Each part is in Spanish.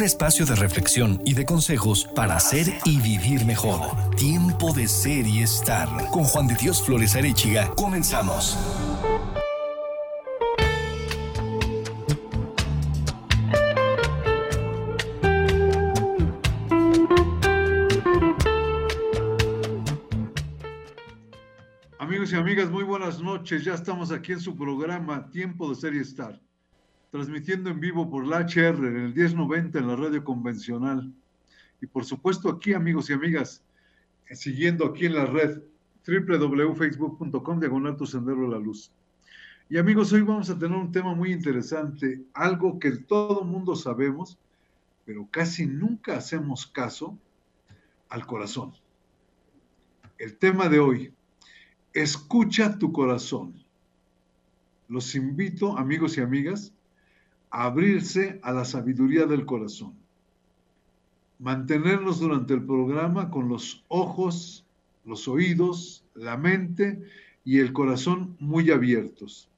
un espacio de reflexión y de consejos para hacer y vivir mejor. Tiempo de ser y estar. Con Juan de Dios Flores Arechiga, comenzamos. Amigos y amigas, muy buenas noches. Ya estamos aquí en su programa Tiempo de Ser y Estar transmitiendo en vivo por la HR en el 1090 en la radio convencional. Y por supuesto aquí, amigos y amigas, siguiendo aquí en la red www.facebook.com diagonal tu sendero de la luz. Y amigos, hoy vamos a tener un tema muy interesante, algo que todo mundo sabemos, pero casi nunca hacemos caso al corazón. El tema de hoy, escucha tu corazón. Los invito, amigos y amigas, abrirse a la sabiduría del corazón. Mantenernos durante el programa con los ojos, los oídos, la mente y el corazón muy abiertos.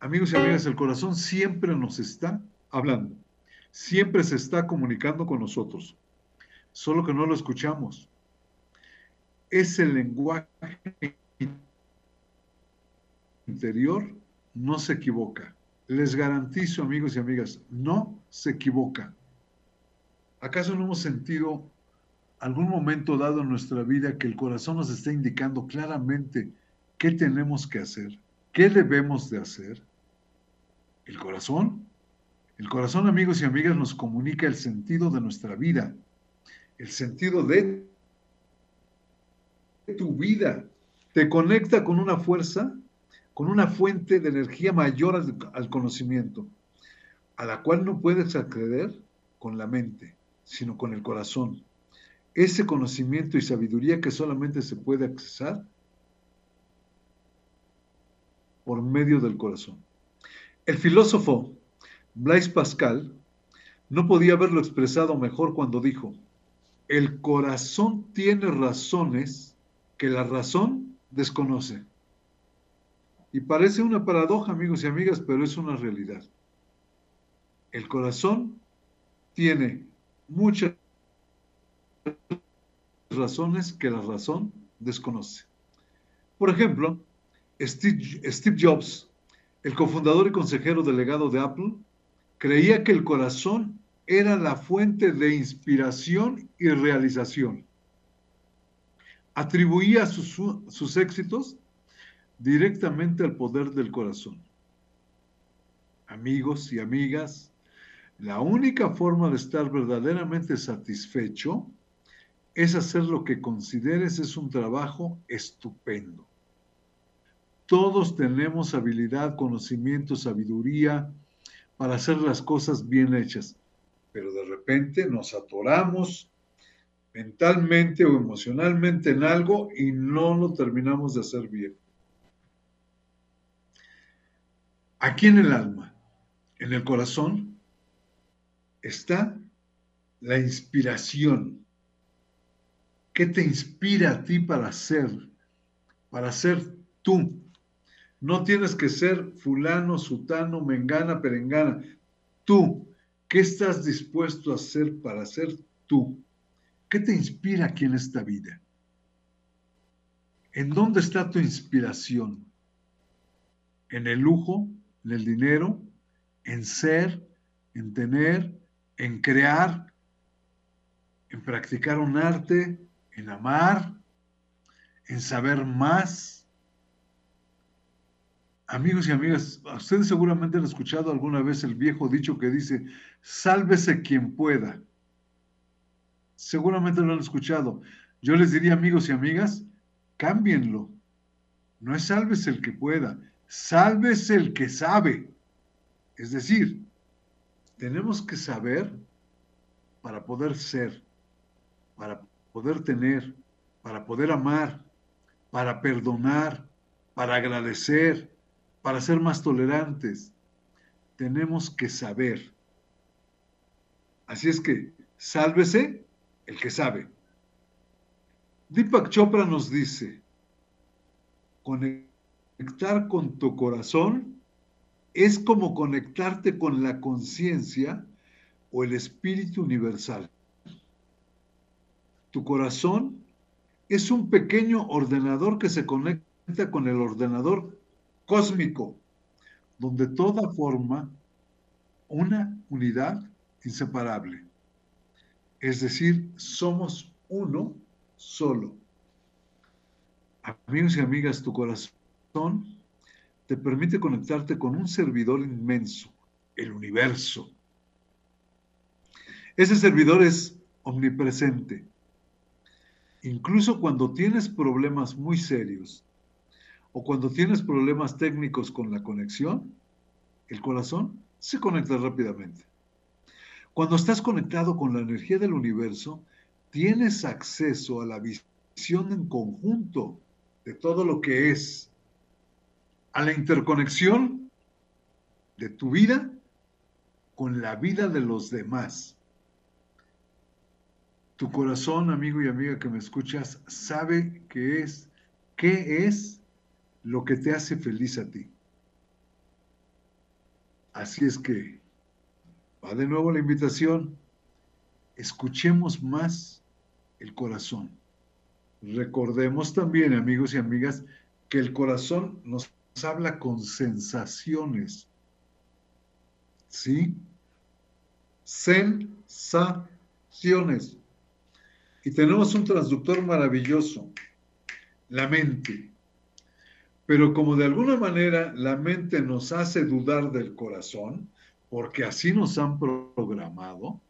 Amigos y amigas, el corazón siempre nos está hablando, siempre se está comunicando con nosotros, solo que no lo escuchamos ese lenguaje interior no se equivoca. Les garantizo, amigos y amigas, no se equivoca. ¿Acaso no hemos sentido algún momento dado en nuestra vida que el corazón nos está indicando claramente qué tenemos que hacer, qué debemos de hacer? El corazón, el corazón, amigos y amigas, nos comunica el sentido de nuestra vida, el sentido de tu vida, te conecta con una fuerza, con una fuente de energía mayor al, conocimiento, a la cual no puedes acceder con la mente, sino con el corazón. Ese conocimiento y sabiduría que solamente se puede accesar por medio del corazón. El filósofo Blaise Pascal no podía haberlo expresado mejor cuando dijo, el corazón tiene razones que la razón desconoce. Y parece una paradoja, amigos y amigas, pero es una realidad. El corazón tiene muchas razones que la razón desconoce. Por ejemplo, Steve, Jobs, el cofundador y consejero delegado de Apple, creía que el corazón era la fuente de inspiración y realización atribuía sus, sus éxitos directamente al poder del corazón. Amigos y amigas, la única forma de estar verdaderamente satisfecho es hacer lo que consideres es un trabajo estupendo. Todos tenemos habilidad, conocimiento, sabiduría para hacer las cosas bien hechas, pero de repente nos atoramos mentalmente o emocionalmente en algo y no lo terminamos de hacer bien. Aquí en el alma, en el corazón, está la inspiración. ¿Qué te inspira a ti para ser? Para ser tú. No tienes que ser fulano, sutano, mengana, perengana. Tú, ¿qué estás dispuesto a hacer para ser tú? ¿Qué te inspira aquí en esta vida? ¿En dónde está tu inspiración? ¿En el lujo? ¿En el dinero? ¿En ser? ¿En tener? ¿En crear? ¿En practicar un arte? ¿En amar? ¿En saber más? Amigos y amigas, ustedes seguramente han escuchado alguna vez el viejo dicho que dice, sálvese quien pueda seguramente lo han escuchado. Yo les diría, amigos y amigas, cámbienlo. No es salves el que pueda, salves el que sabe. Es decir, tenemos que saber para poder ser, para poder tener, para poder amar, para perdonar, para agradecer, para ser más tolerantes. Tenemos que saber. Así es que, sálvese el que sabe. Deepak Chopra nos dice, con conectar con tu corazón es como conectarte con la conciencia o el espíritu universal. Tu corazón es un pequeño ordenador que se conecta con el ordenador cósmico, donde toda forma una unidad inseparable. Es decir, somos uno solo. Amigos y amigas, tu corazón te permite conectarte con un servidor inmenso, el universo. Ese servidor es omnipresente. Incluso cuando tienes problemas muy serios o cuando tienes problemas técnicos con la conexión, el corazón se conecta rápidamente. Cuando estás conectado con la energía del universo, tienes acceso a la visión en conjunto de todo lo que es a la interconexión de tu vida con la vida de los demás. Tu corazón, amigo y amiga que me escuchas, sabe qué es, qué es lo que te hace feliz a ti. Así es que va de nuevo la invitación. Escuchemos más el corazón. Recordemos también, amigos y amigas, que el corazón nos habla con sensaciones. ¿Sí? Sensaciones. Y tenemos un transductor maravilloso, la mente. Pero como de alguna manera la mente nos hace dudar del corazón, porque así nos han programado,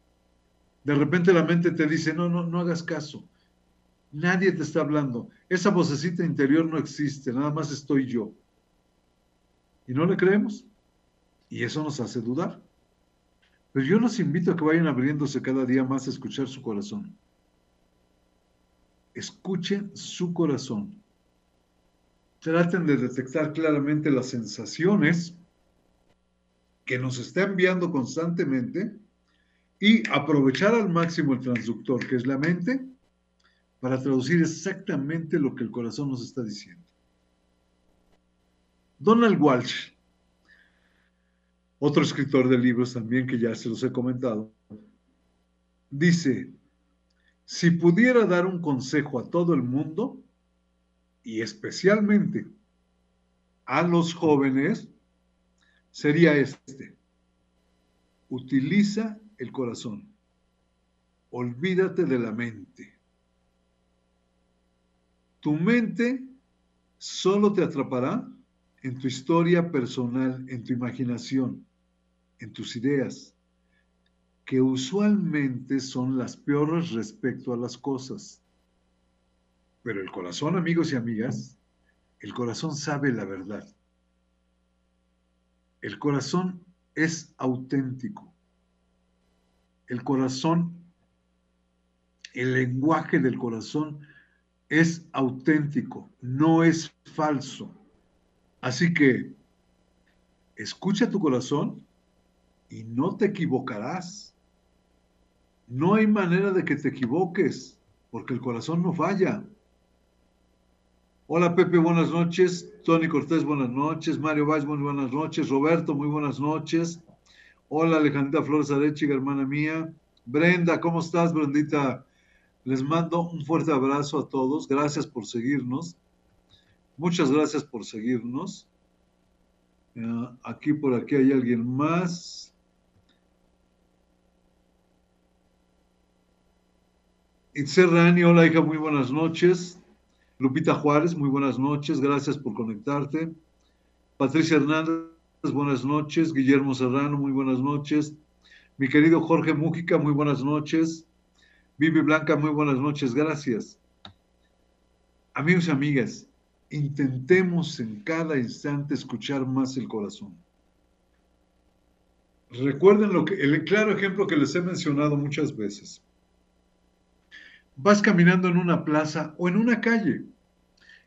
de repente la mente te dice, no, no, no hagas caso. Nadie te está hablando. Esa vocecita interior no existe, nada más estoy yo y no le creemos. Y eso nos hace dudar. Pero yo los invito a que vayan abriéndose cada día más a escuchar su corazón. Escuchen su corazón. Traten de detectar claramente las sensaciones que nos está enviando constantemente y aprovechar al máximo el transductor, que es la mente, para traducir exactamente lo que el corazón nos está diciendo. Donald Walsh, otro escritor de libros también que ya se los he comentado, dice, si pudiera dar un consejo a todo el mundo, y especialmente a los jóvenes, sería este. Utiliza el corazón. Olvídate de la mente. Tu mente solo te atrapará en tu historia personal, en tu imaginación, en tus ideas, que usualmente son las peores respecto a las cosas. Pero el corazón, amigos y amigas, el corazón sabe la verdad. El corazón es auténtico. El corazón, el lenguaje del corazón es auténtico, no es falso. Así que escucha tu corazón y no te equivocarás. No hay manera de que te equivoques, porque el corazón no falla. Hola Pepe, buenas noches. Tony Cortés, buenas noches. Mario Valls, muy buenas noches. Roberto, muy buenas noches. Hola Alejandra Flores Arechiga, hermana mía. Brenda, ¿cómo estás, Brendita? Les mando un fuerte abrazo a todos. Gracias por seguirnos. Muchas gracias por seguirnos. Eh, aquí por aquí hay alguien más. Itzer Rani, hola hija, muy buenas noches. Lupita Juárez, muy buenas noches, gracias por conectarte. Patricia Hernández, buenas noches. Guillermo Serrano, muy buenas noches. Mi querido Jorge Mújica, muy buenas noches. Vivi Blanca, muy buenas noches, gracias. Amigos y amigas, intentemos en cada instante escuchar más el corazón. Recuerden lo que, el claro ejemplo que les he mencionado muchas veces. Vas caminando en una plaza o en una calle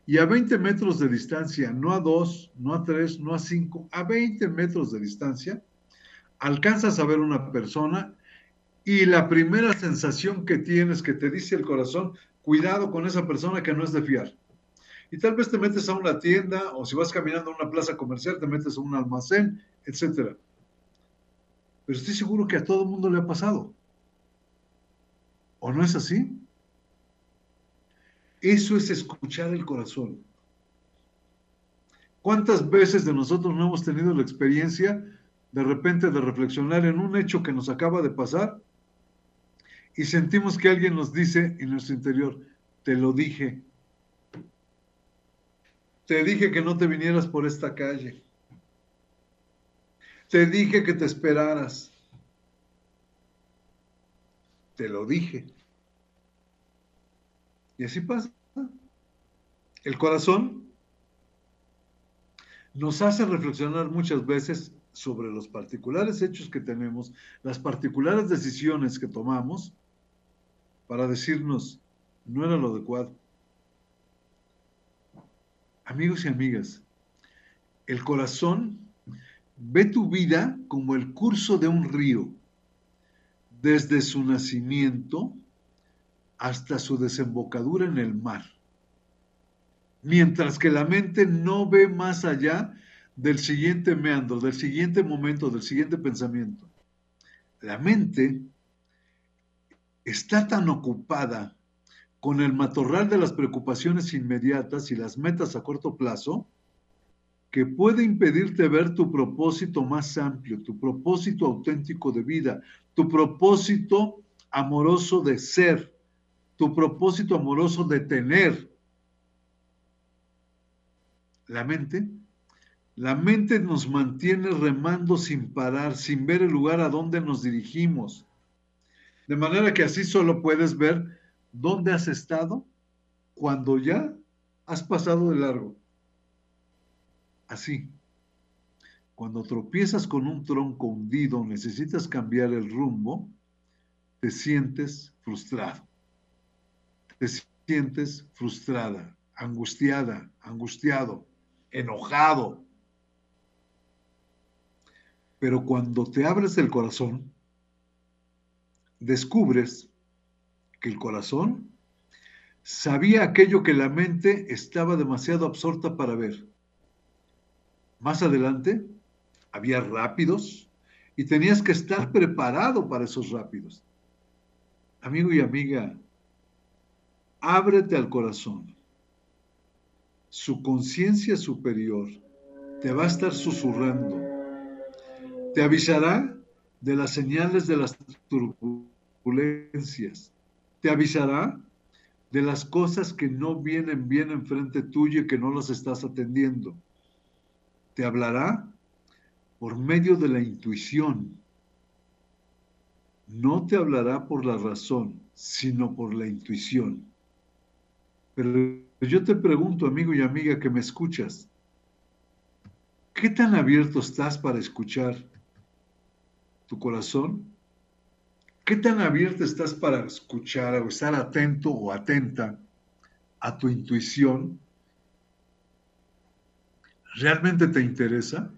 y a 20 metros de distancia, no a 2, no a 3, no a 5, a 20 metros de distancia, alcanzas a ver una persona y la primera sensación que tienes que te dice el corazón, cuidado con esa persona que no es de fiar Y tal vez te metes a una tienda o si vas caminando a una plaza comercial, te metes a un almacén, etc. Pero estoy seguro que a todo el mundo le ha pasado. ¿O no es así? Eso es escuchar el corazón. ¿Cuántas veces de nosotros no hemos tenido la experiencia de repente de reflexionar en un hecho que nos acaba de pasar y sentimos que alguien nos dice en nuestro interior, te lo dije, te dije que no te vinieras por esta calle, te dije que te esperaras, te lo dije. Y así pasa. El corazón nos hace reflexionar muchas veces sobre los particulares hechos que tenemos, las particulares decisiones que tomamos, para decirnos, no era lo adecuado. Amigos y amigas, el corazón ve tu vida como el curso de un río, desde su nacimiento hasta su desembocadura en el mar mientras que la mente no ve más allá del siguiente meandro, del siguiente momento, del siguiente pensamiento. La mente está tan ocupada con el matorral de las preocupaciones inmediatas y las metas a corto plazo que puede impedirte ver tu propósito más amplio, tu propósito auténtico de vida, tu propósito amoroso de ser, tu propósito amoroso de tener, la mente, la mente nos mantiene remando sin parar, sin ver el lugar a donde nos dirigimos. De manera que así solo puedes ver dónde has estado cuando ya has pasado de largo. Así, cuando tropiezas con un tronco hundido, necesitas cambiar el rumbo, te sientes frustrado. Te sientes frustrada, angustiada, angustiado enojado. Pero cuando te abres el corazón, descubres que el corazón sabía aquello que la mente estaba demasiado absorta para ver. Más adelante, había rápidos y tenías que estar preparado para esos rápidos. Amigo y amiga, ábrete al corazón su conciencia superior te va a estar susurrando. Te avisará de las señales de las turbulencias. Te avisará de las cosas que no vienen bien enfrente tuyo y que no las estás atendiendo. Te hablará por medio de la intuición. No te hablará por la razón, sino por la intuición. Pero yo te pregunto, amigo y amiga que me escuchas, ¿qué tan abierto estás para escuchar tu corazón? ¿Qué tan abierto estás para escuchar o estar atento o atenta a tu intuición? ¿Realmente te interesa?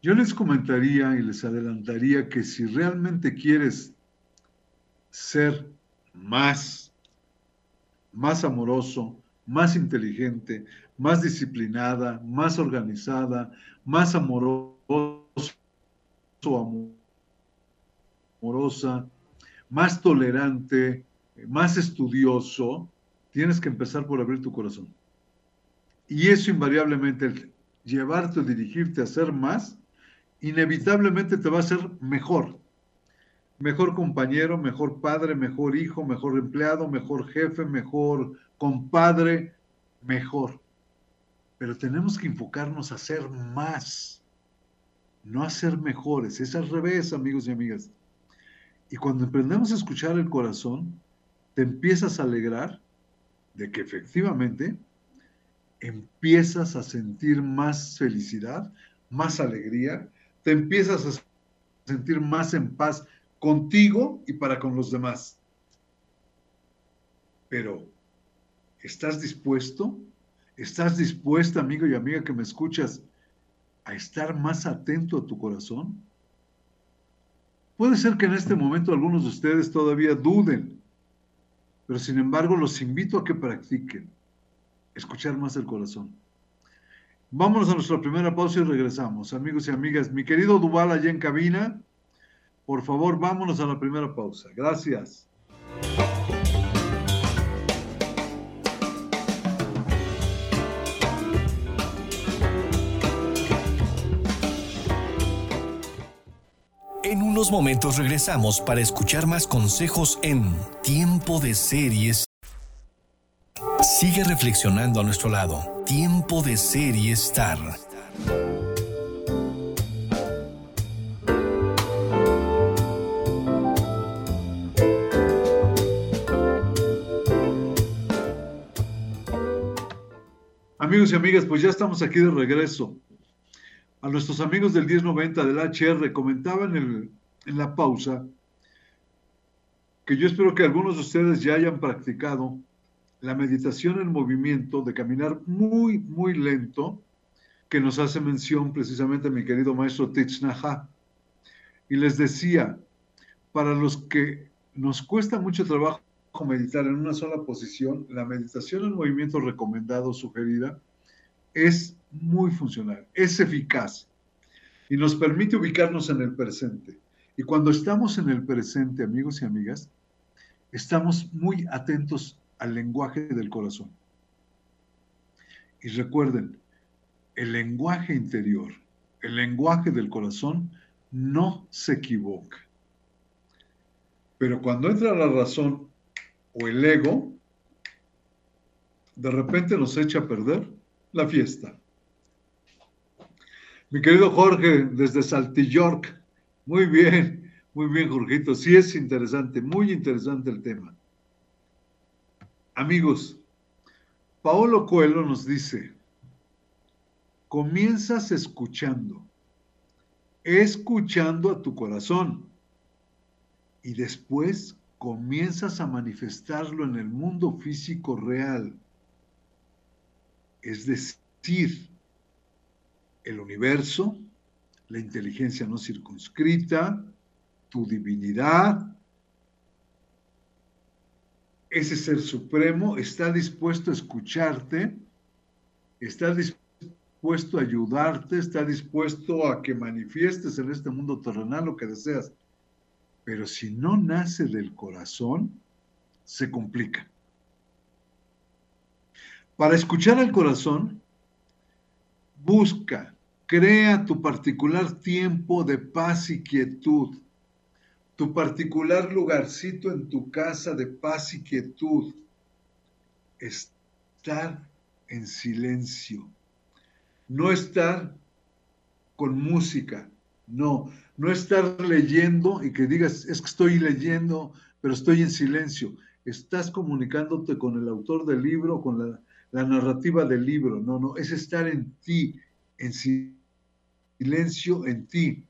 Yo les comentaría y les adelantaría que si realmente quieres ser más más amoroso, más inteligente, más disciplinada, más organizada, más amoroso, amorosa, más tolerante, más estudioso, tienes que empezar por abrir tu corazón. Y eso invariablemente, llevarte o dirigirte a ser más, inevitablemente te va a hacer mejor, mejor compañero, mejor padre, mejor hijo, mejor empleado, mejor jefe, mejor compadre, mejor. Pero tenemos que enfocarnos a ser más, no a ser mejores. Es al revés, amigos y amigas. Y cuando aprendemos a escuchar el corazón, te empiezas a alegrar de que efectivamente empiezas a sentir más felicidad, más alegría, te empiezas a sentir más en paz contigo y para con los demás. Pero, ¿estás dispuesto? ¿Estás dispuesta, amigo y amiga que me escuchas, a estar más atento a tu corazón? Puede ser que en este momento algunos de ustedes todavía duden, pero sin embargo los invito a que practiquen. escuchar más el corazón. Vámonos a nuestra primera pausa y regresamos, amigos y amigas. Mi querido Duval allá en cabina, por favor, vámonos a la primera pausa. Gracias. En unos momentos regresamos para escuchar más consejos en Tiempo de Series. Sigue reflexionando a nuestro lado. Tiempo de ser y Amigos y amigas, pues ya estamos aquí de regreso. A nuestros amigos del 1090 del HR comentaban en, en la pausa que yo espero que algunos de ustedes ya hayan practicado la meditación en movimiento de caminar muy, muy lento, que nos hace mención precisamente mi querido maestro Thich Y les decía, para los que nos cuesta mucho trabajo meditar en una sola posición, la meditación en movimiento recomendado, sugerida, es muy funcional, es eficaz y nos permite ubicarnos en el presente. Y cuando estamos en el presente, amigos y amigas, estamos muy atentos al lenguaje del corazón. Y recuerden, el lenguaje interior, el lenguaje del corazón, no se equivoca. Pero cuando entra la razón o el ego, de repente nos echa a perder la fiesta. Mi querido Jorge, desde Saltillork, muy bien, muy bien, Jorgito. Sí es interesante, muy interesante el tema. Amigos, Paolo Coelho nos dice, comienzas escuchando, escuchando a tu corazón y después comienzas a manifestarlo en el mundo físico real. Es decir, el universo, la inteligencia no circunscrita, tu divinidad, ese ser supremo está dispuesto a escucharte, está dispuesto a ayudarte, está dispuesto a que manifiestes en este mundo terrenal lo que deseas. Pero si no nace del corazón, se complica. Para escuchar al corazón, busca, crea tu particular tiempo de paz y quietud tu particular lugarcito en tu casa de paz y quietud, estar en silencio, no estar con música, no, no estar leyendo y que digas, es que estoy leyendo, pero estoy en silencio. Estás comunicándote con el autor del libro, con la, narrativa del libro. No, no, es estar en ti, en silencio en ti.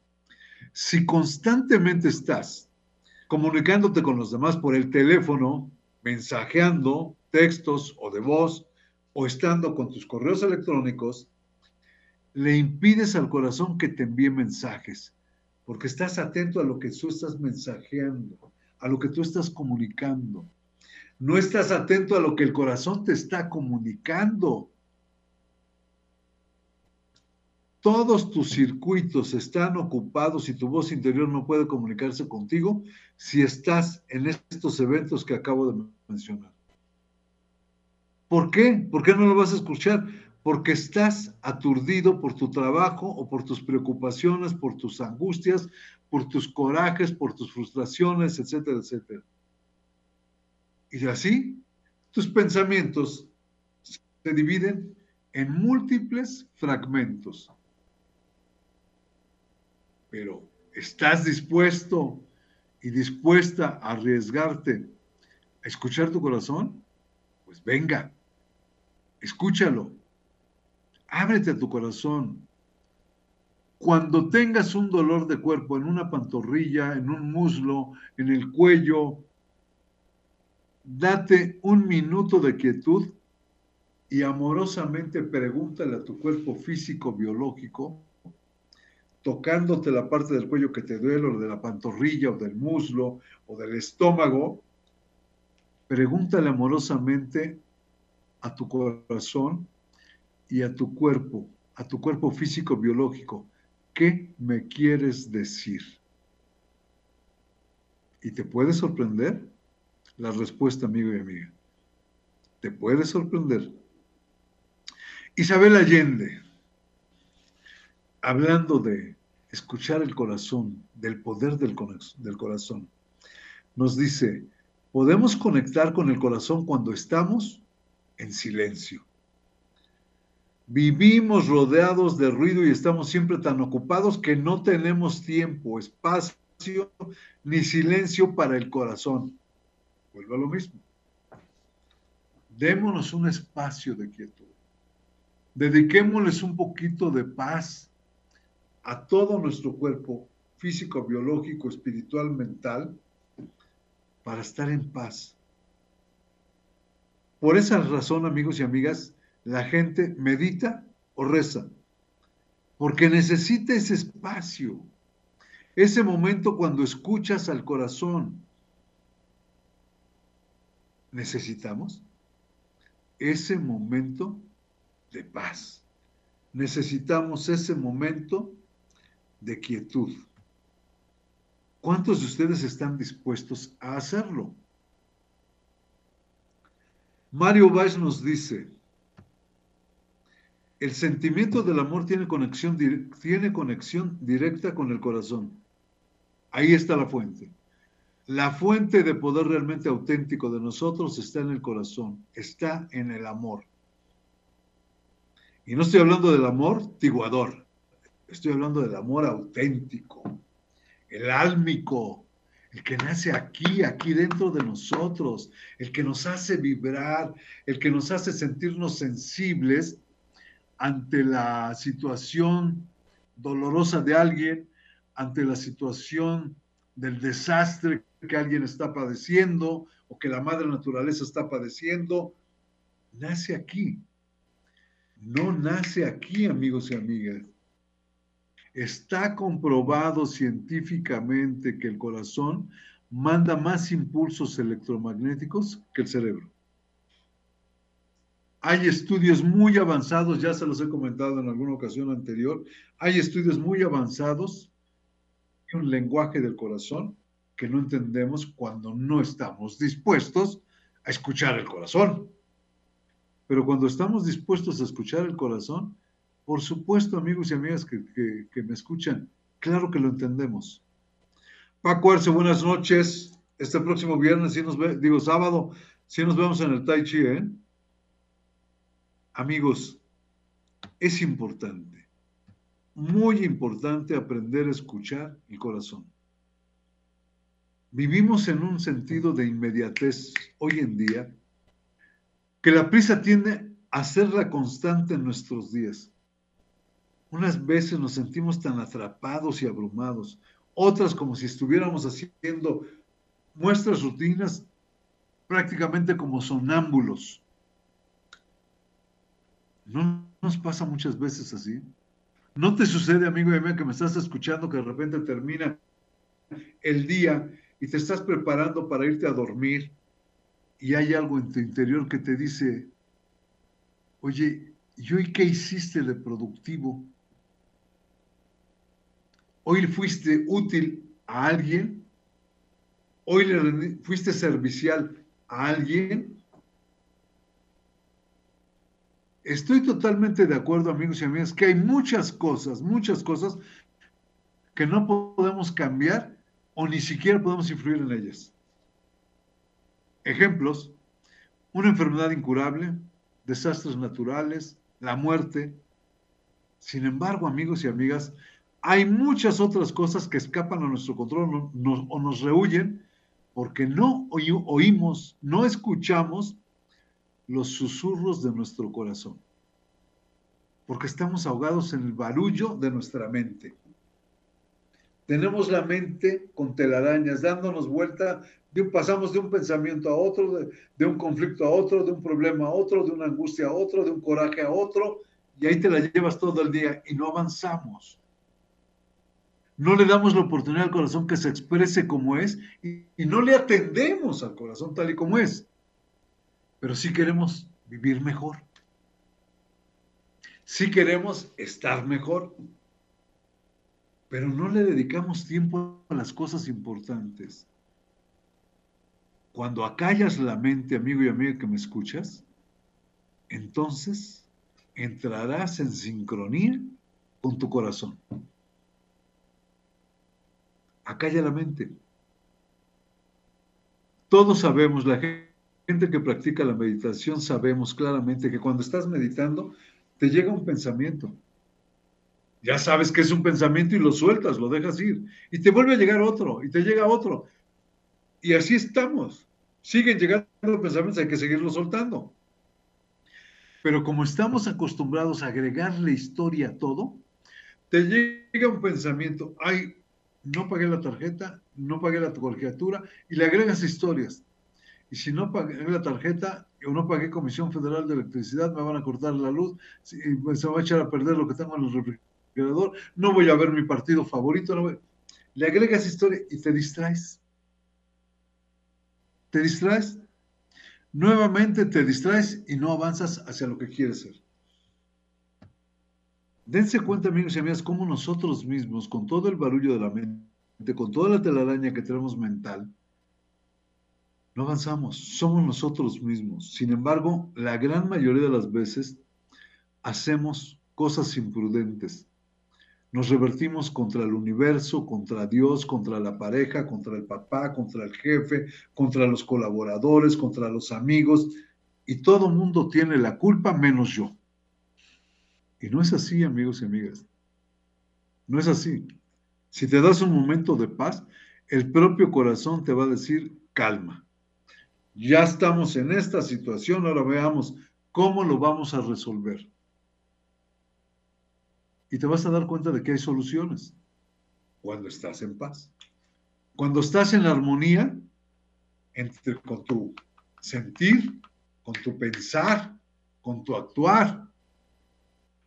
Si constantemente estás comunicándote con los demás por el teléfono, mensajeando textos o de voz, o estando con tus correos electrónicos, le impides al corazón que te envíe mensajes, porque estás atento a lo que tú estás mensajeando, a lo que tú estás comunicando. No estás atento a lo que el corazón te está comunicando. todos tus circuitos están ocupados y tu voz interior no puede comunicarse contigo si estás en estos eventos que acabo de mencionar. ¿Por qué? ¿Por qué no lo vas a escuchar? Porque estás aturdido por tu trabajo o por tus preocupaciones, por tus angustias, por tus corajes, por tus frustraciones, etcétera, etcétera. Y así, tus pensamientos se dividen en múltiples fragmentos pero ¿estás dispuesto y dispuesta a arriesgarte a escuchar tu corazón? Pues venga, escúchalo, ábrete a tu corazón. Cuando tengas un dolor de cuerpo en una pantorrilla, en un muslo, en el cuello, date un minuto de quietud y amorosamente pregúntale a tu cuerpo físico biológico tocándote la parte del cuello que te duele, o de la pantorrilla, o del muslo, o del estómago, pregúntale amorosamente a tu corazón y a tu cuerpo, a tu cuerpo físico biológico. ¿Qué me quieres decir? Y te puede sorprender la respuesta, amigo y amiga. Te puede sorprender. Isabel Allende, hablando de escuchar el corazón, del poder del, del corazón, nos dice, podemos conectar con el corazón cuando estamos en silencio. Vivimos rodeados de ruido y estamos siempre tan ocupados que no tenemos tiempo, espacio ni silencio para el corazón. Vuelvo a lo mismo. Démonos un espacio de quietud. Dediquémosles un poquito de paz a todo nuestro cuerpo físico, biológico, espiritual, mental, para estar en paz. Por esa razón, amigos y amigas, la gente medita o reza, porque necesita ese espacio, ese momento cuando escuchas al corazón. Necesitamos ese momento de paz. Necesitamos ese momento de quietud. ¿Cuántos de ustedes están dispuestos a hacerlo? Mario Valls nos dice, el sentimiento del amor tiene conexión, tiene conexión directa con el corazón. Ahí está la fuente. La fuente de poder realmente auténtico de nosotros está en el corazón, está en el amor. Y no estoy hablando del amor tiguador, estoy hablando del amor auténtico, el álmico, el que nace aquí, aquí dentro de nosotros, el que nos hace vibrar, el que nos hace sentirnos sensibles ante la situación dolorosa de alguien, ante la situación del desastre que alguien está padeciendo o que la madre naturaleza está padeciendo, nace aquí. No nace aquí, amigos y amigas. Está comprobado científicamente que el corazón manda más impulsos electromagnéticos que el cerebro. Hay estudios muy avanzados, ya se los he comentado en alguna ocasión anterior, hay estudios muy avanzados, un lenguaje del corazón que no entendemos cuando no estamos dispuestos a escuchar el corazón. Pero cuando estamos dispuestos a escuchar el corazón, por supuesto, amigos y amigas que, me escuchan, claro que lo entendemos. Paco Arce, buenas noches. Este próximo viernes, si nos ve, digo sábado, si nos vemos en el Tai Chi, ¿eh? Amigos, es importante, muy importante aprender a escuchar el corazón. Vivimos en un sentido de inmediatez hoy en día que la prisa tiende a ser la constante en nuestros días. Unas veces nos sentimos tan atrapados y abrumados, otras como si estuviéramos haciendo nuestras rutinas prácticamente como sonámbulos. ¿No nos pasa muchas veces así? ¿No te sucede, amigo y que me estás escuchando que de repente termina el día y te estás preparando para irte a dormir y hay algo en tu interior que te dice, oye, ¿y hoy qué hiciste de productivo? ¿Hoy fuiste útil a alguien? ¿Hoy le fuiste servicial a alguien? Estoy totalmente de acuerdo, amigos y amigas, que hay muchas cosas, muchas cosas que no podemos cambiar o ni siquiera podemos influir en ellas. Ejemplos, una enfermedad incurable, desastres naturales, la muerte. Sin embargo, amigos y amigas, hay muchas otras cosas que escapan a nuestro control o nos rehuyen porque no oímos, no escuchamos los susurros de nuestro corazón, porque estamos ahogados en el barullo de nuestra mente. Tenemos la mente con telarañas, dándonos vuelta, pasamos de un pensamiento a otro, de, un conflicto a otro, de un problema a otro, de una angustia a otro, de un coraje a otro, y ahí te la llevas todo el día y no avanzamos. No le damos la oportunidad al corazón que se exprese como es y, y no le atendemos al corazón tal y como es. Pero sí queremos vivir mejor. Sí queremos estar mejor, pero no le dedicamos tiempo a las cosas importantes. Cuando acallas la mente, amigo y amiga que me escuchas, entonces entrarás en sincronía con tu corazón. Acalla la mente. Todos sabemos, la gente que practica la meditación, sabemos claramente que cuando estás meditando, te llega un pensamiento. Ya sabes que es un pensamiento y lo sueltas, lo dejas ir. Y te vuelve a llegar otro, y te llega otro. Y así estamos. Siguen llegando pensamientos, hay que seguirlos soltando. Pero como estamos acostumbrados a agregarle historia a todo, te llega un pensamiento, ay, no pagué la tarjeta, no pagué la colegiatura, y le agregas historias. Y si no pagué la tarjeta o no pagué Comisión Federal de Electricidad, me van a cortar la luz, pues, se va a echar a perder lo que tengo en el refrigerador, no voy a ver mi partido favorito, no le agregas historia y te distraes. Te distraes nuevamente te distraes y no avanzas hacia lo que quieres ser. Dense cuenta, amigos y amigas, cómo nosotros mismos, con todo el barullo de la mente, con toda la telaraña que tenemos mental, no avanzamos, somos nosotros mismos. Sin embargo, la gran mayoría de las veces hacemos cosas imprudentes, nos revertimos contra el universo, contra Dios, contra la pareja, contra el papá, contra el jefe, contra los colaboradores, contra los amigos, y todo mundo tiene la culpa menos yo. Y no es así, amigos y amigas. No es así. Si te das un momento de paz, el propio corazón te va a decir, calma. Ya estamos en esta situación, ahora veamos cómo lo vamos a resolver y te vas a dar cuenta de que hay soluciones cuando estás en paz. Cuando estás en armonía entre, con tu sentir, con tu pensar, con tu actuar.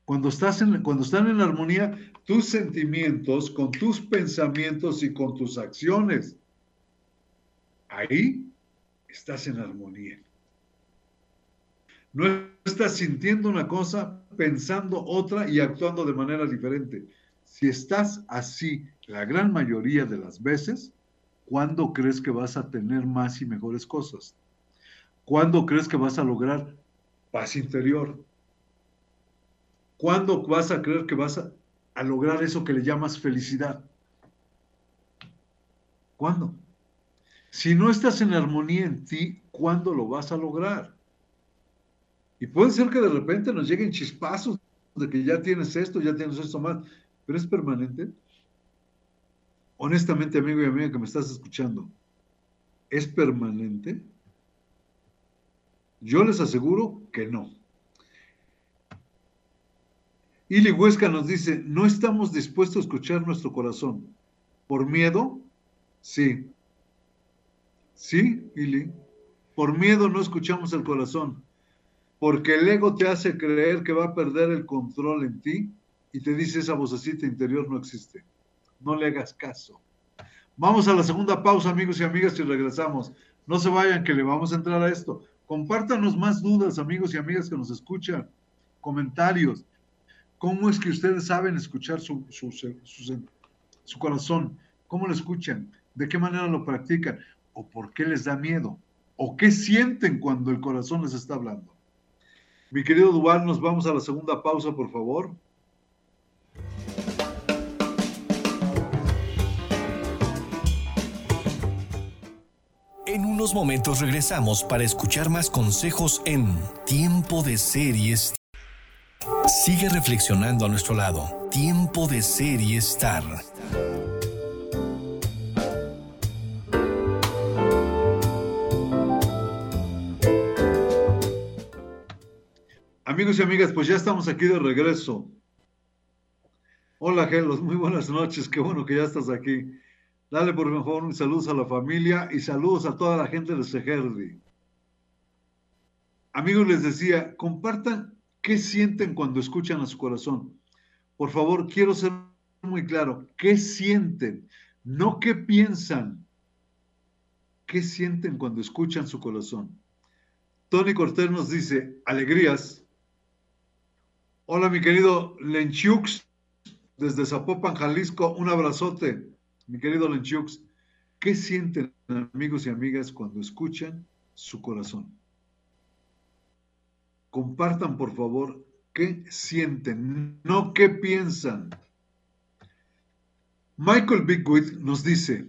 Cuando, estás en, cuando están en armonía tus sentimientos con tus pensamientos y con tus acciones, ahí estás en armonía. No estás sintiendo una cosa, pensando otra y actuando de manera diferente. Si estás así la gran mayoría de las veces, ¿cuándo crees que vas a tener más y mejores cosas? ¿Cuándo crees que vas a lograr paz interior? ¿Cuándo vas a creer que vas a, a lograr eso que le llamas felicidad? ¿Cuándo? Si no estás en armonía en ti, ¿cuándo lo vas a lograr? Y puede ser que de repente nos lleguen chispazos de que ya tienes esto, ya tienes esto más, pero es permanente. Honestamente, amigo y amiga que me estás escuchando, ¿es permanente? Yo les aseguro que no. Ili Huesca nos dice, no estamos dispuestos a escuchar nuestro corazón. ¿Por miedo? Sí. Sí, Ili. Por miedo no escuchamos el corazón porque el ego te hace creer que va a perder el control en ti y te dice esa vocecita interior no existe. No le hagas caso. Vamos a la segunda pausa, amigos y amigas, y regresamos. No se vayan, que le vamos a entrar a esto. Compártanos más dudas, amigos y amigas que nos escuchan. Comentarios. ¿Cómo es que ustedes saben escuchar su, su, su, su corazón? ¿Cómo lo escuchan? ¿De qué manera lo practican? ¿O por qué les da miedo? ¿O qué sienten cuando el corazón les está hablando? Mi querido Duval, nos vamos a la segunda pausa, por favor. En unos momentos regresamos para escuchar más consejos en Tiempo de Series. Sigue reflexionando a nuestro lado. Tiempo de Serie Star. Amigos y amigas, pues ya estamos aquí de regreso. Hola, Gelos, muy buenas noches, qué bueno que ya estás aquí. Dale por favor un saludo a la familia y saludos a toda la gente de Sejerdi. Amigos, les decía, compartan qué sienten cuando escuchan a su corazón. Por favor, quiero ser muy claro, ¿qué sienten? No qué piensan. ¿Qué sienten cuando escuchan su corazón? Tony Cortés nos dice, alegrías. Hola, mi querido Lenchux, desde Zapopan, Jalisco, un abrazote, mi querido Lenchux. ¿Qué sienten amigos y amigas cuando escuchan su corazón? Compartan, por favor, qué sienten, no qué piensan. Michael Bigwit nos dice,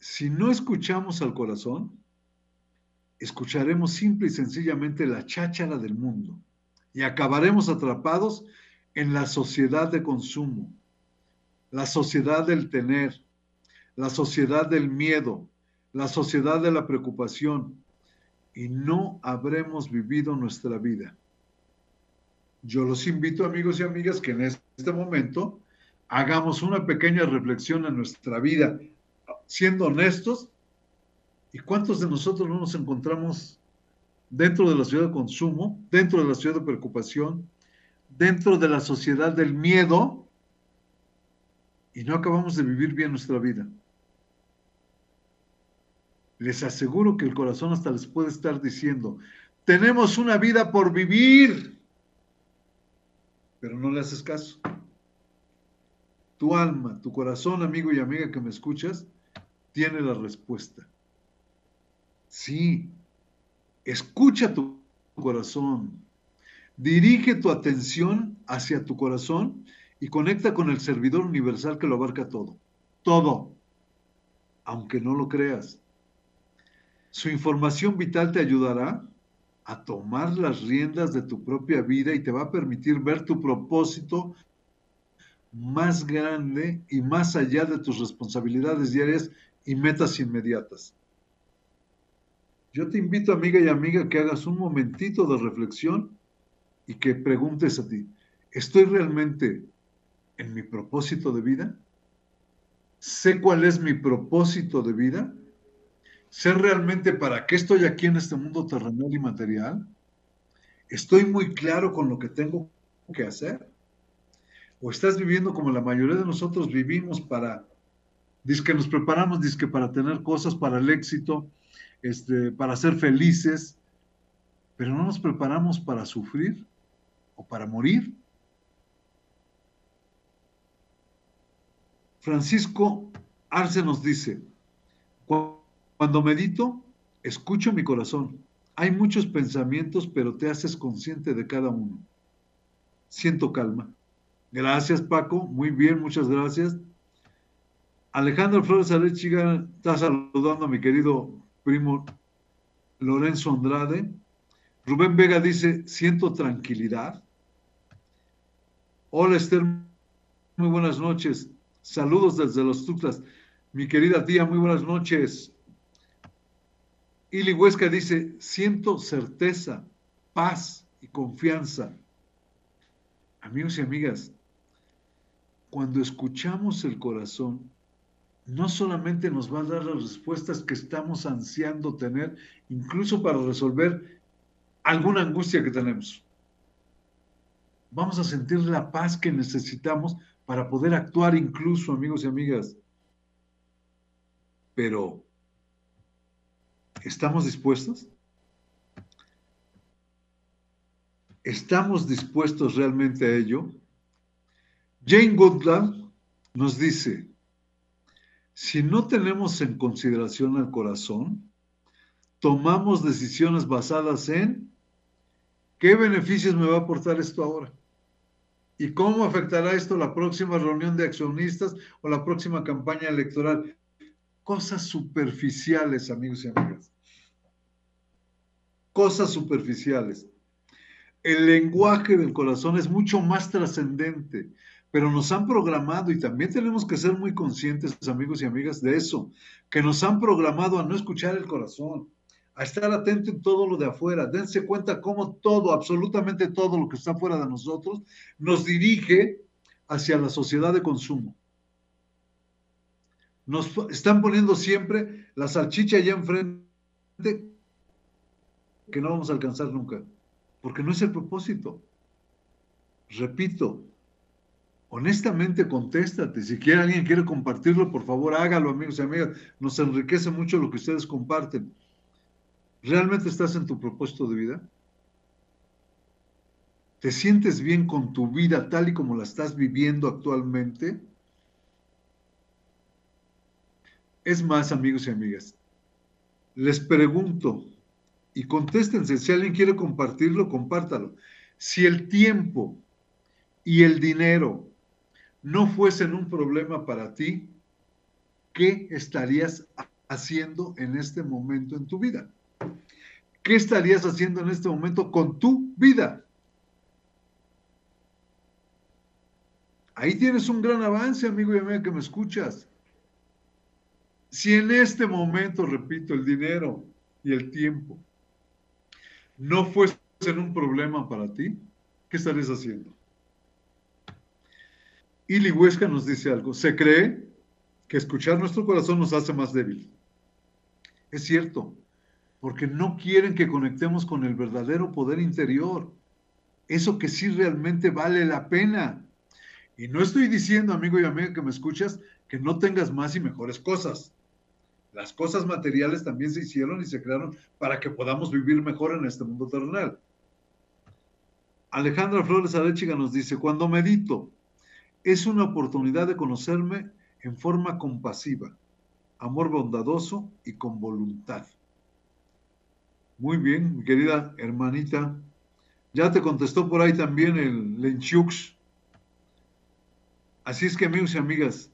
si no escuchamos al corazón, escucharemos simple y sencillamente la cháchara del mundo y acabaremos atrapados en la sociedad de consumo, la sociedad del tener, la sociedad del miedo, la sociedad de la preocupación, y no habremos vivido nuestra vida. Yo los invito, amigos y amigas, que en este momento hagamos una pequeña reflexión en nuestra vida, siendo honestos, ¿y cuántos de nosotros no nos encontramos dentro de la ciudad de consumo, dentro de la ciudad de preocupación, dentro de la sociedad del miedo, y no acabamos de vivir bien nuestra vida? les aseguro que el corazón hasta les puede estar diciendo, tenemos una vida por vivir, pero no le haces caso. Tu alma, tu corazón, amigo y amiga que me escuchas, tiene la respuesta. Sí, escucha tu corazón, dirige tu atención hacia tu corazón y conecta con el servidor universal que lo abarca todo. Todo, aunque no lo creas. Su información vital te ayudará a tomar las riendas de tu propia vida y te va a permitir ver tu propósito más grande y más allá de tus responsabilidades diarias y metas inmediatas. Yo te invito, amiga y amiga, que hagas un momentito de reflexión y que preguntes a ti, ¿estoy realmente en mi propósito de vida? ¿Sé cuál es mi propósito de vida? ¿Sé realmente para qué estoy aquí en este mundo terrenal y material? ¿Estoy muy claro con lo que tengo que hacer? ¿O estás viviendo como la mayoría de nosotros vivimos para, dice que nos preparamos, dice que para tener cosas, para el éxito, este, para ser felices, pero no nos preparamos para sufrir o para morir? Francisco Arce nos dice, cuando medito, escucho mi corazón. Hay muchos pensamientos, pero te haces consciente de cada uno. Siento calma. Gracias, Paco. Muy bien, muchas gracias. Alejandro Flores Alechiga está saludando a mi querido primo Lorenzo Andrade. Rubén Vega dice, siento tranquilidad. Hola Esther, muy buenas noches. Saludos desde los Tuclas. Mi querida tía, muy buenas noches. Ili Huesca dice, siento certeza, paz y confianza. Amigos y amigas, cuando escuchamos el corazón, no solamente nos va a dar las respuestas que estamos ansiando tener, incluso para resolver alguna angustia que tenemos. Vamos a sentir la paz que necesitamos para poder actuar incluso, amigos y amigas. Pero ¿Estamos dispuestos? ¿Estamos dispuestos realmente a ello? Jane Goodland nos dice, si no tenemos en consideración al corazón, tomamos decisiones basadas en qué beneficios me va a aportar esto ahora y cómo afectará esto la próxima reunión de accionistas o la próxima campaña electoral. Cosas superficiales, amigos y amigas cosas superficiales. El lenguaje del corazón es mucho más trascendente, pero nos han programado y también tenemos que ser muy conscientes, amigos y amigas, de eso, que nos han programado a no escuchar el corazón, a estar atento en todo lo de afuera. Dense cuenta cómo todo, absolutamente todo lo que está fuera de nosotros, nos dirige hacia la sociedad de consumo. Nos están poniendo siempre la salchicha allá enfrente que no vamos a alcanzar nunca, porque no es el propósito. Repito, honestamente contéstate. Si alguien quiere compartirlo, por favor hágalo, amigos y amigas. Nos enriquece mucho lo que ustedes comparten. ¿Realmente estás en tu propósito de vida? ¿Te sientes bien con tu vida tal y como la estás viviendo actualmente? Es más, amigos y amigas, les pregunto y contéstense, si alguien quiere compartirlo, compártalo. Si el tiempo y el dinero no fuesen un problema para ti, ¿qué estarías haciendo en este momento en tu vida? ¿Qué estarías haciendo en este momento con tu vida? Ahí tienes un gran avance, amigo y amiga que me escuchas. Si en este momento, repito, el dinero y el tiempo no fuesen un problema para ti, ¿qué estarías haciendo? Y Huesca nos dice algo. Se cree que escuchar nuestro corazón nos hace más débil. Es cierto, porque no quieren que conectemos con el verdadero poder interior. Eso que sí realmente vale la pena. Y no estoy diciendo, amigo y amiga que me escuchas, que no tengas más y mejores cosas. Las cosas materiales también se hicieron y se crearon para que podamos vivir mejor en este mundo terrenal. Alejandra Flores Arechiga nos dice, cuando medito, es una oportunidad de conocerme en forma compasiva, amor bondadoso y con voluntad. Muy bien, mi querida hermanita. Ya te contestó por ahí también el Lenchux. Así es que amigos y amigas,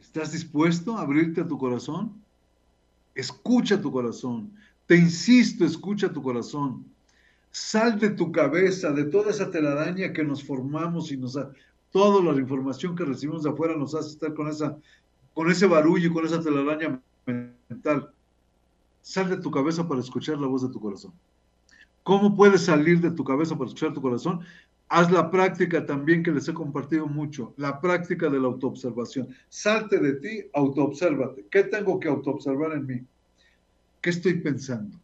¿estás dispuesto a abrirte a tu corazón? Escucha tu corazón. Te insisto, escucha tu corazón. Sal de tu cabeza, de toda esa telaraña que nos formamos y nos... Ha, toda la información que recibimos de afuera nos hace estar con, esa, con ese barullo y con esa telaraña mental. Sal de tu cabeza para escuchar la voz de tu corazón. ¿Cómo puedes salir de tu cabeza para escuchar tu corazón? Haz la práctica también que les he compartido mucho, la práctica de la autoobservación. Salte de ti, autoobsérvate. ¿Qué tengo que autoobservar en mí? ¿Qué estoy pensando?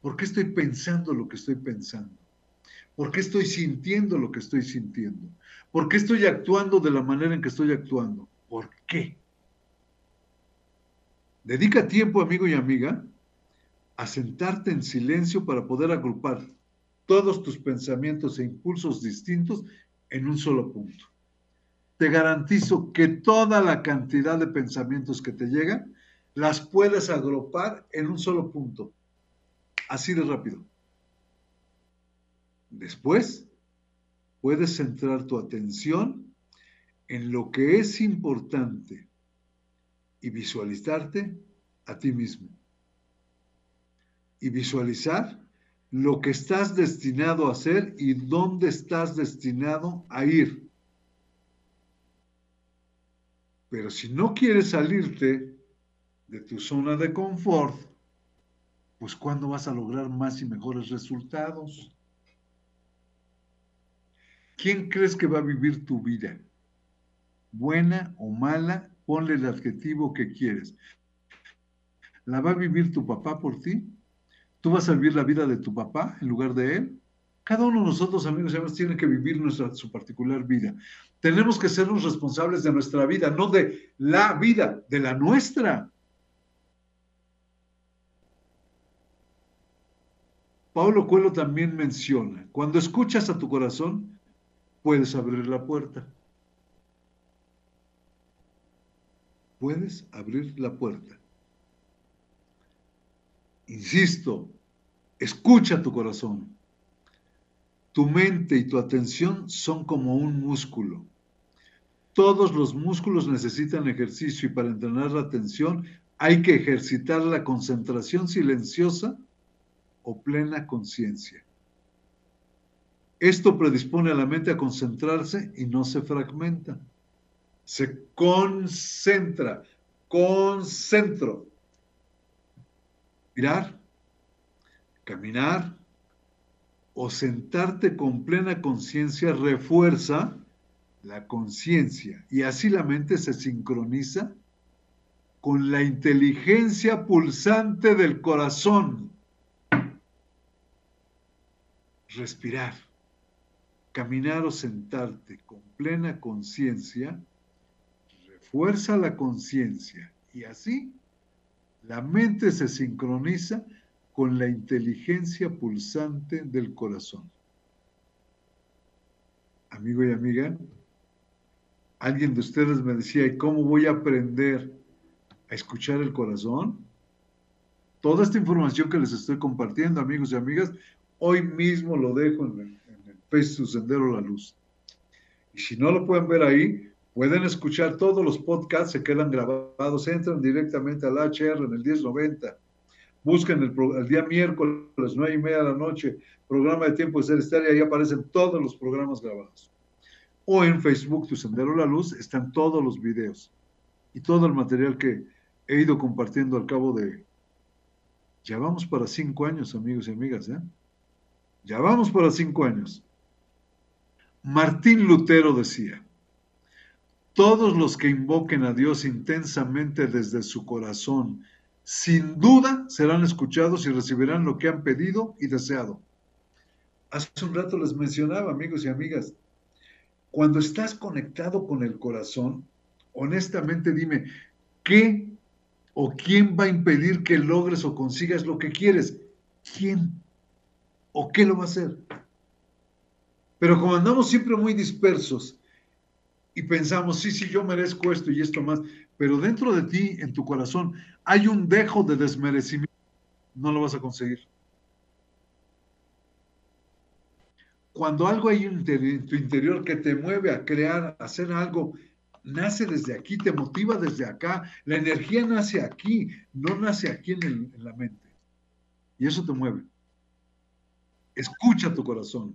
¿Por qué estoy pensando lo que estoy pensando? ¿Por qué estoy sintiendo lo que estoy sintiendo? ¿Por qué estoy actuando de la manera en que estoy actuando? ¿Por qué? Dedica tiempo, amigo y amiga, a sentarte en silencio para poder agrupar todos tus pensamientos e impulsos distintos en un solo punto. Te garantizo que toda la cantidad de pensamientos que te llegan las puedes agrupar en un solo punto Así de rápido. Después, puedes centrar tu atención en lo que es importante y visualizarte a ti mismo. Y visualizar lo que estás destinado a hacer y dónde estás destinado a ir. Pero si no quieres salirte de tu zona de confort, pues ¿cuándo vas a lograr más y mejores resultados? ¿Quién crees que va a vivir tu vida? ¿Buena o mala? Ponle el adjetivo que quieres. ¿La va a vivir tu papá por ti? ¿Tú vas a vivir la vida de tu papá en lugar de él? Cada uno de nosotros, amigos y amigas, tiene que vivir nuestra, su particular vida. Tenemos que ser los responsables de nuestra vida, no de la vida, de la nuestra. Pablo Coelho también menciona, cuando escuchas a tu corazón, puedes abrir la puerta. Puedes abrir la puerta. Insisto, escucha tu corazón. Tu mente y tu atención son como un músculo. Todos los músculos necesitan ejercicio y para entrenar la atención hay que ejercitar la concentración silenciosa o plena conciencia. Esto predispone a la mente a concentrarse y no se fragmenta. Se concentra, concentro. Mirar, caminar o sentarte con plena conciencia refuerza la conciencia y así la mente se sincroniza con la inteligencia pulsante del corazón respirar, caminar o sentarte con plena conciencia, refuerza la conciencia y así La mente se sincroniza con la inteligencia pulsante del corazón. Amigo y amiga, alguien de ustedes me decía, ¿y cómo voy a aprender a escuchar el corazón? Toda esta información que les estoy compartiendo, amigos y amigas, hoy mismo lo dejo en el, Facebook Sendero La Luz. Y si no lo pueden ver ahí, pueden escuchar todos los podcasts, se quedan grabados, entran directamente al HR en el 1090. Busquen el, día miércoles, nueve y media de la noche, programa de tiempo de ser estéreo, ahí aparecen todos los programas grabados. O en Facebook, Tu Sendero La Luz, están todos los videos y todo el material que he ido compartiendo al cabo de ya vamos para cinco años, amigos y amigas, ¿eh? Ya vamos para cinco años. Martín Lutero decía, todos los que invoquen a Dios intensamente desde su corazón, sin duda serán escuchados y recibirán lo que han pedido y deseado. Hace un rato les mencionaba, amigos y amigas, cuando estás conectado con el corazón, honestamente dime, ¿qué ¿O quién va a impedir que logres o consigas lo que quieres? ¿Quién? ¿O qué lo va a hacer? Pero como andamos siempre muy dispersos y pensamos, sí, sí, yo merezco esto y esto más, pero dentro de ti, en tu corazón, hay un dejo de desmerecimiento, no lo vas a conseguir. Cuando algo hay en tu interior que te mueve a crear, a hacer algo nace desde aquí, te motiva desde acá. La energía nace aquí, no nace aquí en, la mente. Y eso te mueve. Escucha tu corazón.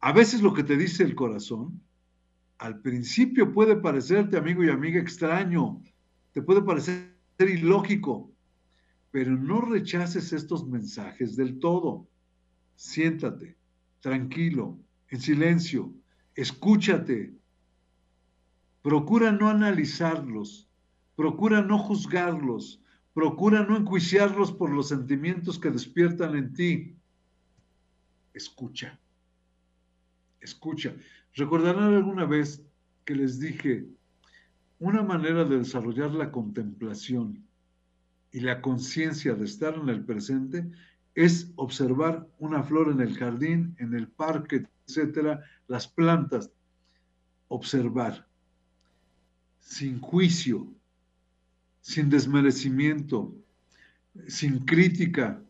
A veces lo que te dice el corazón, al principio puede parecerte, amigo y amiga, extraño, te puede parecer ilógico, pero no rechaces estos mensajes del todo. Siéntate, tranquilo, en silencio, escúchate, Procura no analizarlos, procura no juzgarlos, procura no enjuiciarlos por los sentimientos que despiertan en ti. Escucha, escucha. Recordarán alguna vez que les dije, una manera de desarrollar la contemplación y la conciencia de estar en el presente es observar una flor en el jardín, en el parque, etcétera, las plantas. Observar. Sin juicio, sin desmerecimiento, sin crítica,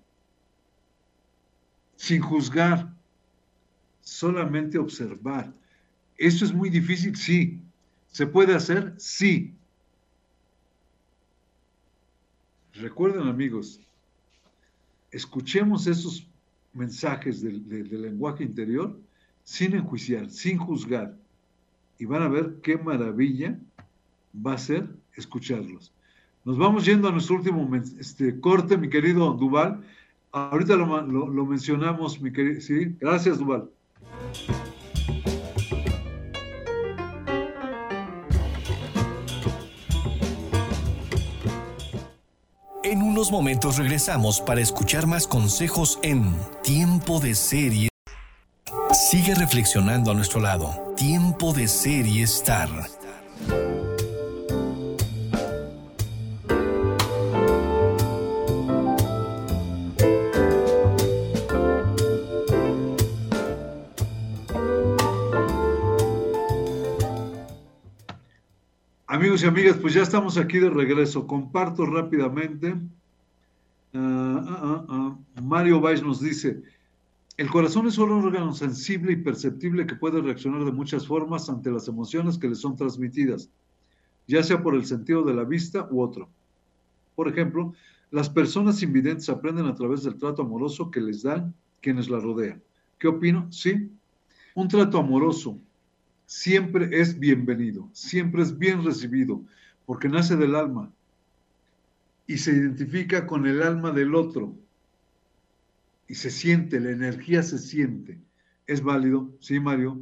sin juzgar, solamente observar. ¿Eso es muy difícil? Sí. ¿Se puede hacer? Sí. Recuerden amigos, escuchemos esos mensajes del, del lenguaje interior sin enjuiciar, sin juzgar. Y van a ver qué maravilla va a ser escucharlos. Nos vamos yendo a nuestro último este, corte, mi querido Duval. Ahorita lo, mencionamos, mi querido. Sí, gracias, Duval. En unos momentos regresamos para escuchar más consejos en Tiempo de Serie. Sigue reflexionando a nuestro lado. Tiempo de Serie Star. Amigas, pues ya estamos aquí de regreso. Comparto rápidamente. Ah, ah, ah, Mario Valls nos dice, el corazón es un órgano sensible y perceptible que puede reaccionar de muchas formas ante las emociones que le son transmitidas, ya sea por el sentido de la vista u otro. Por ejemplo, las personas invidentes aprenden a través del trato amoroso que les dan quienes la rodean. ¿Qué opino? Sí, un trato amoroso siempre es bienvenido, siempre es bien recibido, porque nace del alma y se identifica con el alma del otro y se siente, la energía se siente. ¿Es válido? Sí, Mario.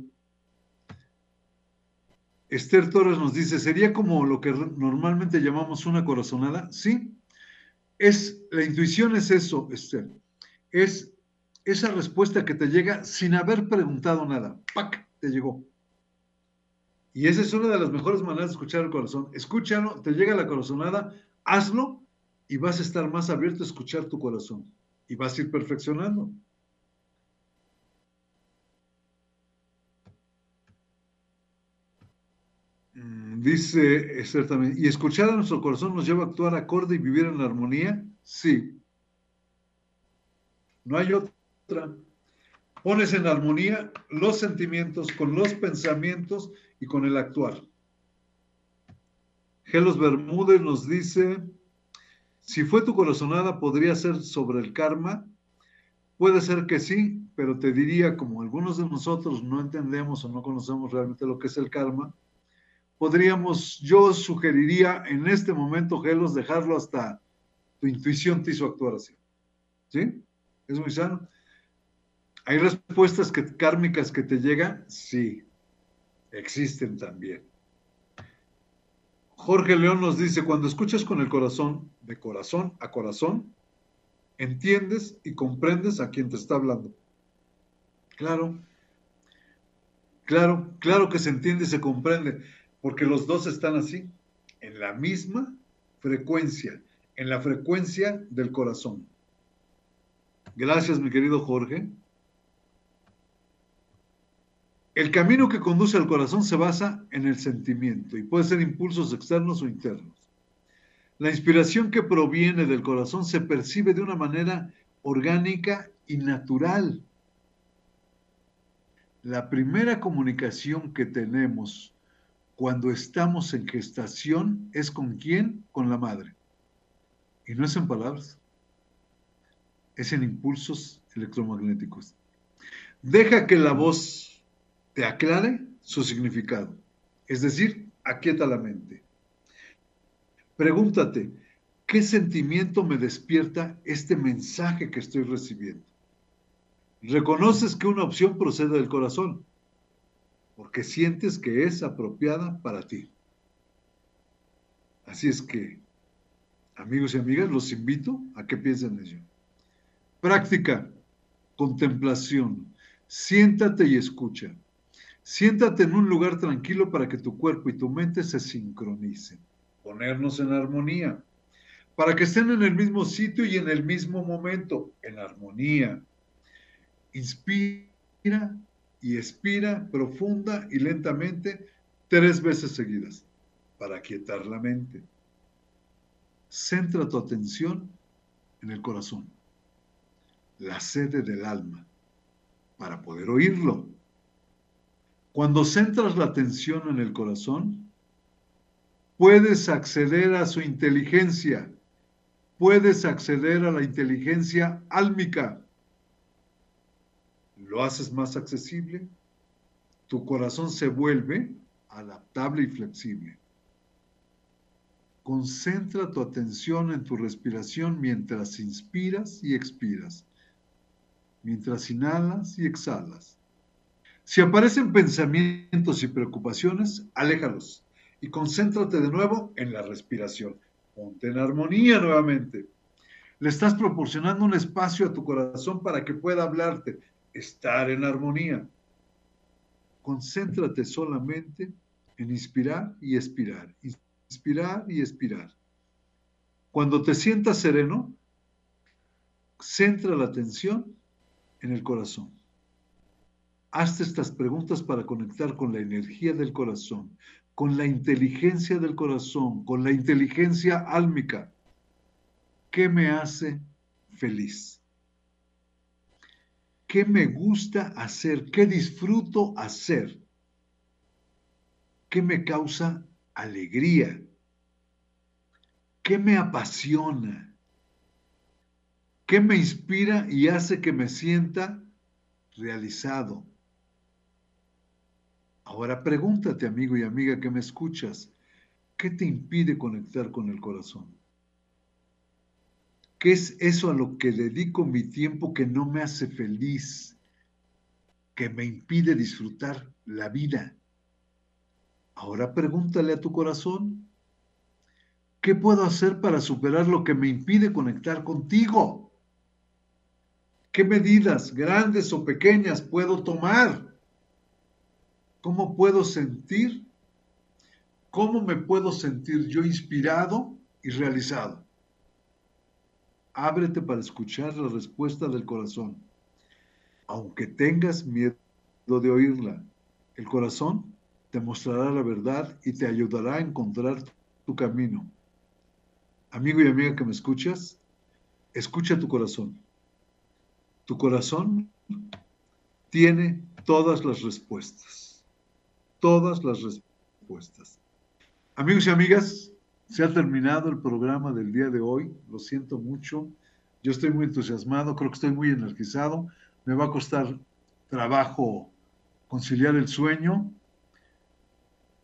Esther Torres nos dice, ¿sería como lo que normalmente llamamos una corazonada? Sí. Es, la intuición es eso, Esther. Es esa respuesta que te llega sin haber preguntado nada. ¡Pac! Te llegó. Y esa es una de las mejores maneras de escuchar el corazón. Escúchalo, te llega la corazonada, hazlo y vas a estar más abierto a escuchar tu corazón y vas a ir perfeccionando. Mm, dice Esther ¿y escuchar a nuestro corazón nos lleva a actuar acorde y vivir en armonía? Sí. No hay otra. Pones en armonía los sentimientos con los pensamientos y con el actuar. Gelos Bermúdez nos dice, si fue tu corazonada, ¿podría ser sobre el karma? Puede ser que sí, pero te diría, como algunos de nosotros no entendemos o no conocemos realmente lo que es el karma, podríamos, yo sugeriría en este momento, Gelos, dejarlo hasta tu intuición te hizo actuar así. ¿Sí? ¿Es muy sano? ¿Hay respuestas que, kármicas que te llegan? Sí, existen también. Jorge León nos dice, cuando escuchas con el corazón, de corazón a corazón, entiendes y comprendes a quien te está hablando. Claro, claro, claro que se entiende y se comprende porque los dos están así, en la misma frecuencia, en la frecuencia del corazón. Gracias, mi querido Jorge. El camino que conduce al corazón se basa en el sentimiento y puede ser impulsos externos o internos. La inspiración que proviene del corazón se percibe de una manera orgánica y natural. La primera comunicación que tenemos cuando estamos en gestación es con quién? Con la madre. Y no es en palabras, es en impulsos electromagnéticos. Deja que la voz te aclare su significado, es decir, aquieta la mente. Pregúntate, ¿qué sentimiento me despierta este mensaje que estoy recibiendo? Reconoces que una opción procede del corazón, porque sientes que es apropiada para ti. Así es que, amigos y amigas, los invito a que piensen en ello. Práctica, contemplación, siéntate y escucha. Siéntate en un lugar tranquilo para que tu cuerpo y tu mente se sincronicen. Ponernos en armonía. Para que estén en el mismo sitio y en el mismo momento, en armonía. Inspira y expira profunda y lentamente tres veces seguidas para quietar la mente. Centra tu atención en el corazón, la sede del alma, para poder oírlo. Cuando centras la atención en el corazón, puedes acceder a su inteligencia, puedes acceder a la inteligencia álmica lo haces más accesible, tu corazón se vuelve adaptable y flexible. Concentra tu atención en tu respiración mientras inspiras y expiras, mientras inhalas y exhalas. Si aparecen pensamientos y preocupaciones, aléjalos y concéntrate de nuevo en la respiración. Ponte en armonía nuevamente. Le estás proporcionando un espacio a tu corazón para que pueda hablarte, estar en armonía. Concéntrate solamente en inspirar y expirar, inspirar y expirar. Cuando te sientas sereno, centra la atención en el corazón. Hazte estas preguntas para conectar con la energía del corazón, con la inteligencia del corazón, con la inteligencia álmica. ¿Qué me hace feliz? qué me gusta hacer, qué disfruto hacer, qué me causa alegría, qué me apasiona, qué me inspira y hace que me sienta realizado. Ahora pregúntate, amigo y amiga que me escuchas, ¿qué te impide conectar con el corazón? ¿Qué es eso a lo que dedico mi tiempo que no me hace feliz, que me impide disfrutar la vida? Ahora pregúntale a tu corazón, ¿qué puedo hacer para superar lo que me impide conectar contigo? ¿Qué medidas, grandes o pequeñas, puedo tomar? ¿Cómo puedo sentir? ¿Cómo me puedo sentir yo inspirado y realizado? ábrete para escuchar la respuesta del corazón. Aunque tengas miedo de oírla, el corazón te mostrará la verdad y te ayudará a encontrar tu camino. Amigo y amiga que me escuchas, escucha tu corazón. Tu corazón tiene todas las respuestas. Todas las respuestas. Amigos y amigas, se ha terminado el programa del día de hoy. Lo siento mucho. Yo estoy muy entusiasmado, creo que estoy muy energizado. Me va a costar trabajo conciliar el sueño,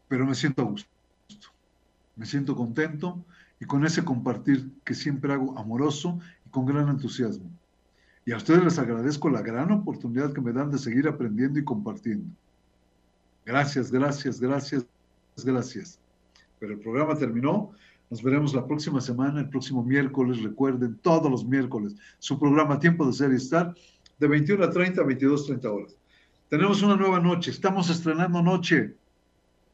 pero me siento a gusto. Me siento contento y con ese compartir que siempre hago amoroso y con gran entusiasmo. Y a ustedes les agradezco la gran oportunidad que me dan de seguir aprendiendo y compartiendo. Gracias, gracias, gracias, gracias. Pero el programa terminó. Nos veremos la próxima semana, el próximo miércoles. Recuerden, todos los miércoles, su programa Tiempo de Ser y Estar, de 21 a 30 a 22 30 horas. Tenemos una nueva noche. Estamos estrenando noche.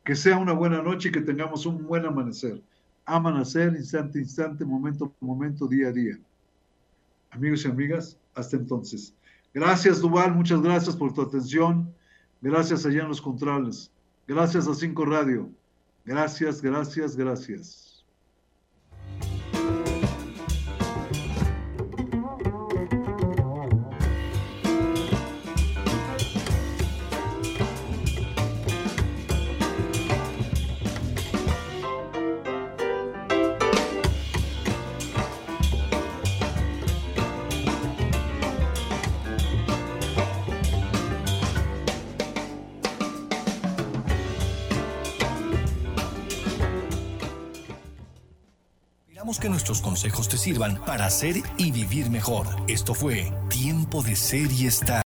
Que sea una buena noche y que tengamos un buen amanecer. Amanecer, instante instante, momento momento, día a día. Amigos y amigas, hasta entonces. Gracias, Duval. Muchas gracias por tu atención. Gracias allá en los controles. Gracias a Cinco Radio. Gracias, gracias, gracias. Que nuestros consejos te sirvan para hacer y vivir mejor. Esto fue Tiempo de Ser y Estar.